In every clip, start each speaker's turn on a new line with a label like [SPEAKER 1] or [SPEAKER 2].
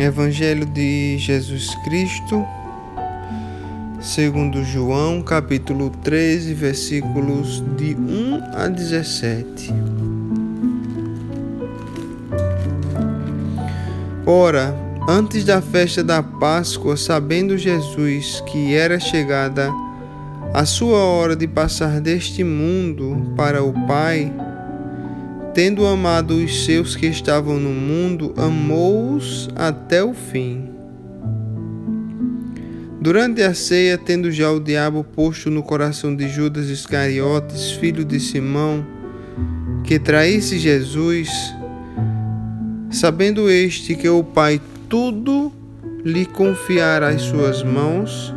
[SPEAKER 1] Evangelho de Jesus Cristo, segundo João, capítulo 13, versículos de 1 a 17. Ora, antes da festa da Páscoa, sabendo Jesus que era chegada a sua hora de passar deste mundo para o Pai, tendo amado os seus que estavam no mundo, amou-os até o fim. Durante a ceia, tendo já o diabo posto no coração de Judas Iscariotes, filho de Simão, que traísse Jesus, sabendo este que o Pai tudo lhe confiara às suas mãos,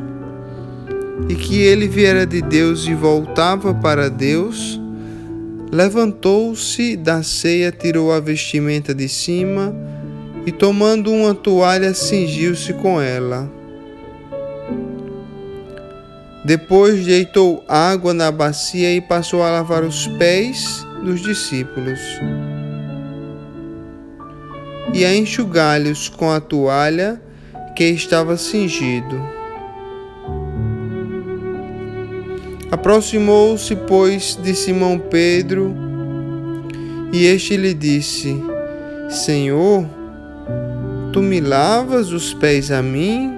[SPEAKER 1] e que ele viera de Deus e voltava para Deus, Levantou-se da ceia, tirou a vestimenta de cima e, tomando uma toalha, cingiu-se com ela. Depois deitou água na bacia e passou a lavar os pés dos discípulos e a enxugar-lhes com a toalha que estava cingido. Aproximou-se, pois, de Simão Pedro, e este lhe disse: Senhor, tu me lavas os pés a mim?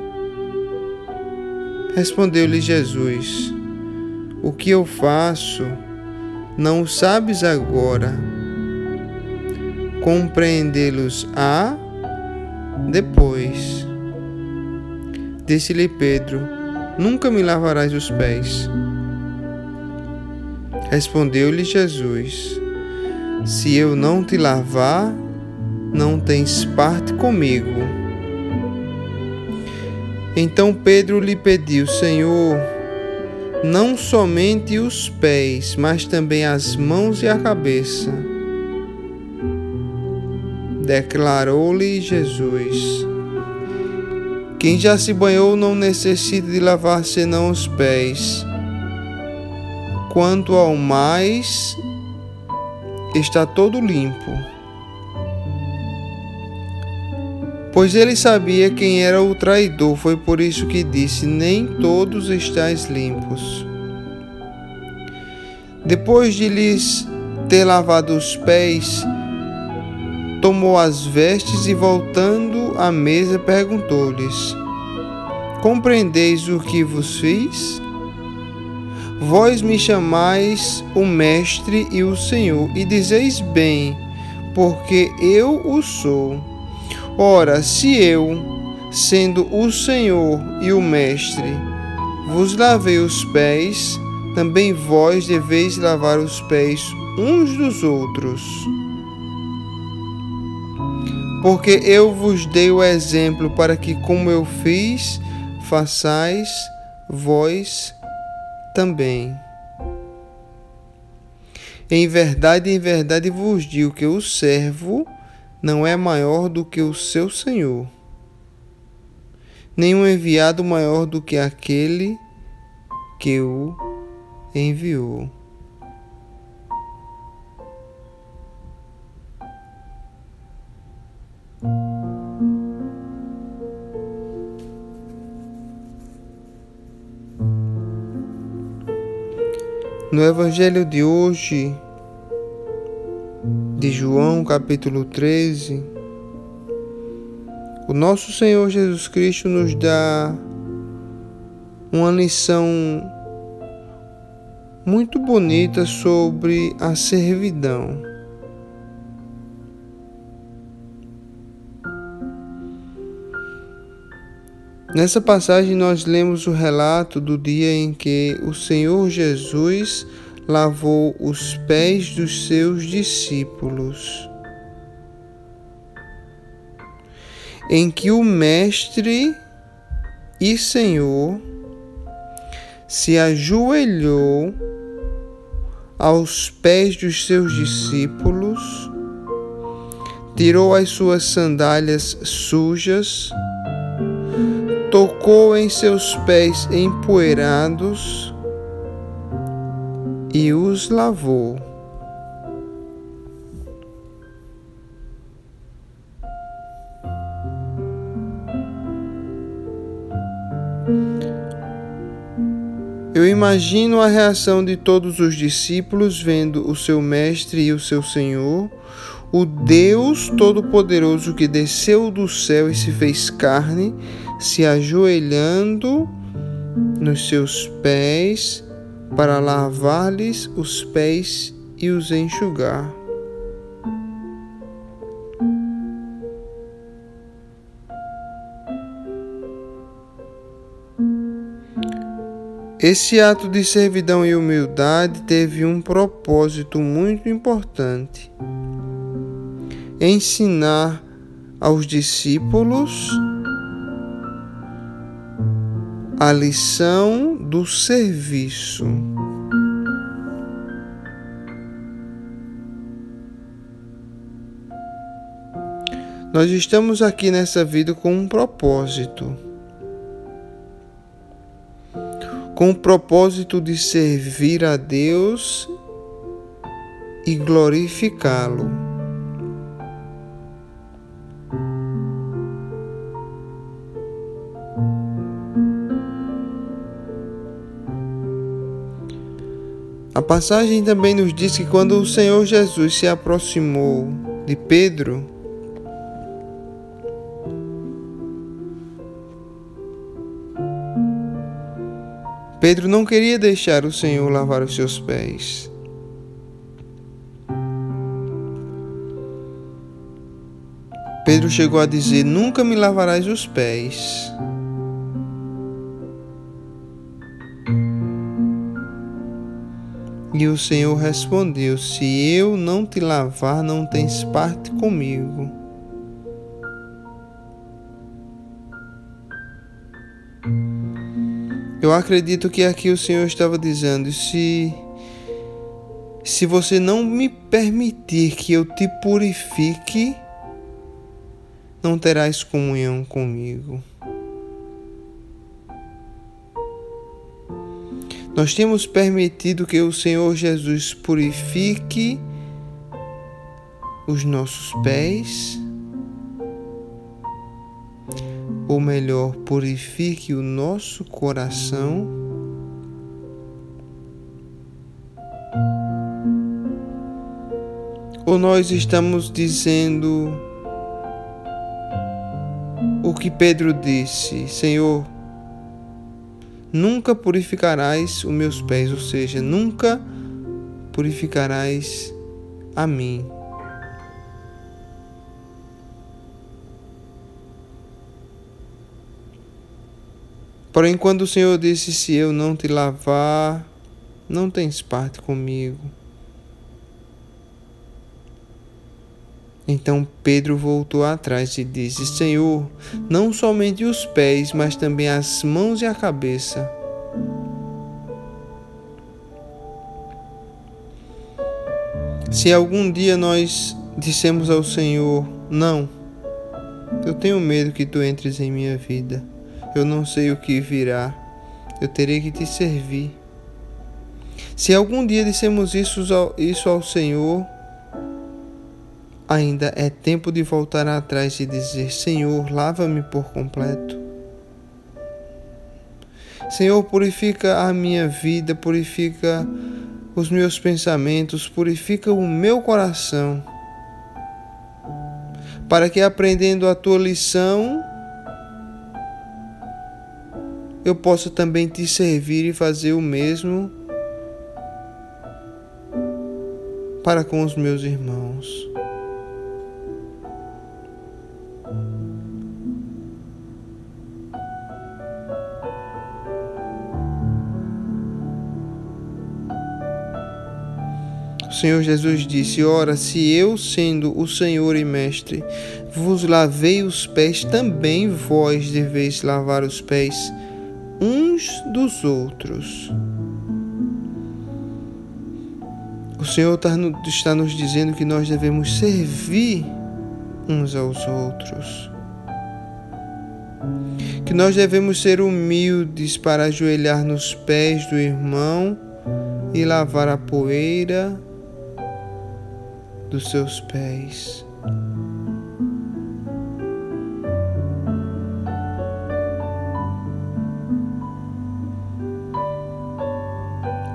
[SPEAKER 1] Respondeu-lhe Jesus: O que eu faço, não o sabes agora. Compreendê-los a depois. Disse-lhe Pedro: Nunca me lavarás os pés. Respondeu-lhe Jesus: Se eu não te lavar, não tens parte comigo. Então Pedro lhe pediu: Senhor, não somente os pés, mas também as mãos e a cabeça. Declarou-lhe Jesus: Quem já se banhou não necessita de lavar senão os pés quanto ao mais, está todo limpo. Pois ele sabia quem era o traidor, foi por isso que disse: Nem todos estáis limpos. Depois de lhes ter lavado os pés, tomou as vestes e, voltando à mesa, perguntou-lhes: Compreendeis o que vos fiz? Vós me chamais o Mestre e o Senhor, e dizeis bem, porque eu o sou. Ora, se eu, sendo o Senhor e o Mestre, vos lavei os pés, também vós deveis lavar os pés uns dos outros. Porque eu vos dei o exemplo para que, como eu fiz, façais vós também. Em verdade, em verdade vos digo que o servo não é maior do que o seu senhor, nem um enviado maior do que aquele que o enviou. No Evangelho de hoje, de João, capítulo 13, o nosso Senhor Jesus Cristo nos dá uma lição muito bonita sobre a servidão. Nessa passagem, nós lemos o relato do dia em que o Senhor Jesus lavou os pés dos seus discípulos, em que o Mestre e Senhor se ajoelhou aos pés dos seus discípulos, tirou as suas sandálias sujas, tocou em seus pés empoeirados e os lavou. Eu imagino a reação de todos os discípulos vendo o seu Mestre e o seu Senhor, o Deus Todo-Poderoso que desceu do céu e se fez carne se ajoelhando nos seus pés para lavar-lhes os pés e os enxugar. Esse ato de servidão e humildade teve um propósito muito importante: ensinar aos discípulos a lição do serviço. Nós estamos aqui nessa vida com um propósito. com o propósito de servir a Deus e glorificá-lo. A passagem também nos diz que quando o Senhor Jesus se aproximou de Pedro, Pedro não queria deixar o Senhor lavar os seus pés. Pedro chegou a dizer: Nunca me lavarás os pés. E o Senhor respondeu: Se eu não te lavar, não tens parte comigo. Eu acredito que aqui o Senhor estava dizendo: se se você não me permitir que eu te purifique, não terás comunhão comigo. Nós temos permitido que o Senhor Jesus purifique os nossos pés ou melhor, purifique o nosso coração. Ou nós estamos dizendo o que Pedro disse: Senhor, nunca purificarás os meus pés, ou seja, nunca purificarás a mim. Porém, quando o Senhor disse: Se eu não te lavar, não tens parte comigo. Então Pedro voltou atrás e disse: Senhor, não somente os pés, mas também as mãos e a cabeça. Se algum dia nós dissemos ao Senhor: Não, eu tenho medo que tu entres em minha vida eu não sei o que virá, eu terei que te servir. Se algum dia dissemos isso ao, Senhor, ainda é tempo de voltar atrás e dizer: Senhor, lava-me por completo. Senhor, purifica a minha vida, purifica os meus pensamentos, purifica o meu coração, para que aprendendo a tua lição, eu possa também te servir e fazer o mesmo para com os meus irmãos. Senhor Jesus disse: Ora, se eu, sendo o Senhor e Mestre, vos lavei os pés, também vós deveis lavar os pés uns dos outros. O Senhor tá está nos dizendo que nós devemos servir uns aos outros. Que nós devemos ser humildes para ajoelhar nos pés do irmão e lavar a poeira dos seus pés.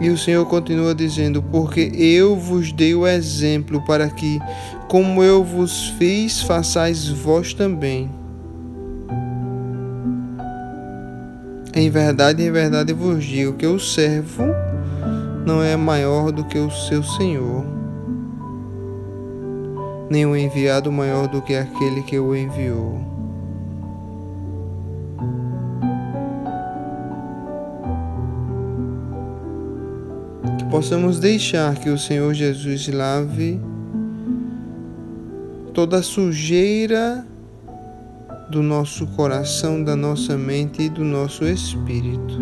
[SPEAKER 1] E o Senhor continua dizendo: Porque eu vos dei o exemplo para que, como eu vos fiz, façais vós também. Em verdade, em verdade vos digo que o servo não é maior do que o seu senhor, o enviado maior do que aquele que o enviou. Que possamos deixar que o Senhor Jesus lave toda a sujeira do nosso coração, da nossa mente e do nosso espírito.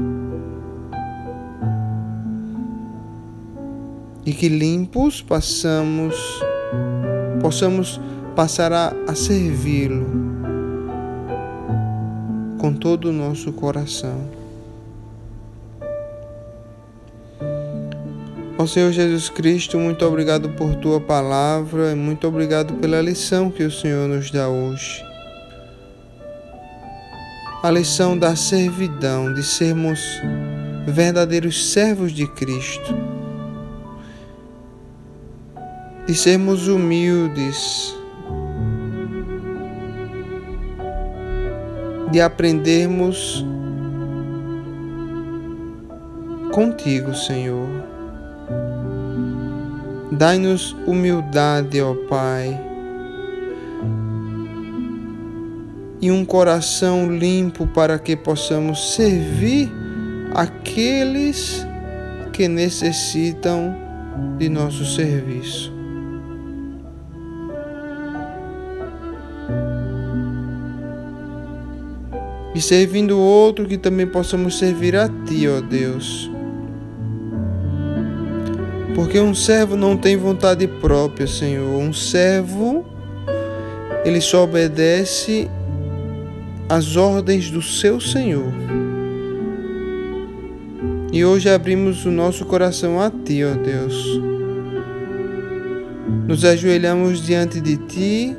[SPEAKER 1] E que limpos passamos, possamos passar a, a servi-lo com todo o nosso coração. Ó Senhor Jesus Cristo, muito obrigado por tua palavra e muito obrigado pela lição que o Senhor nos dá hoje a lição da servidão, de sermos verdadeiros servos de Cristo, de sermos humildes, de aprendermos contigo, Senhor. Dai-nos humildade, ó Pai e um coração limpo para que possamos servir aqueles que necessitam de nosso serviço. E servindo o outro, que também possamos servir a Ti, ó Deus. Porque um servo não tem vontade própria, Senhor. Um servo, ele só obedece as ordens do seu Senhor. E hoje abrimos o nosso coração a Ti, ó Deus. Nos ajoelhamos diante de Ti,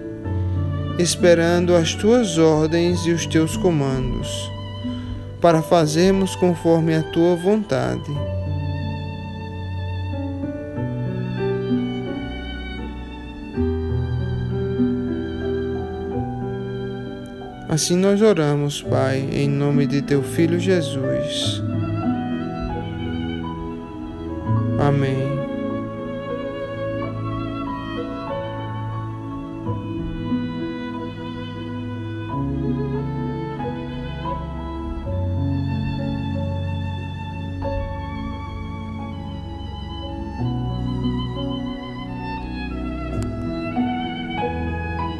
[SPEAKER 1] esperando as Tuas ordens e os Teus comandos, para fazermos conforme a Tua vontade. Assim nós oramos, Pai, em nome de Teu Filho Jesus. Amém.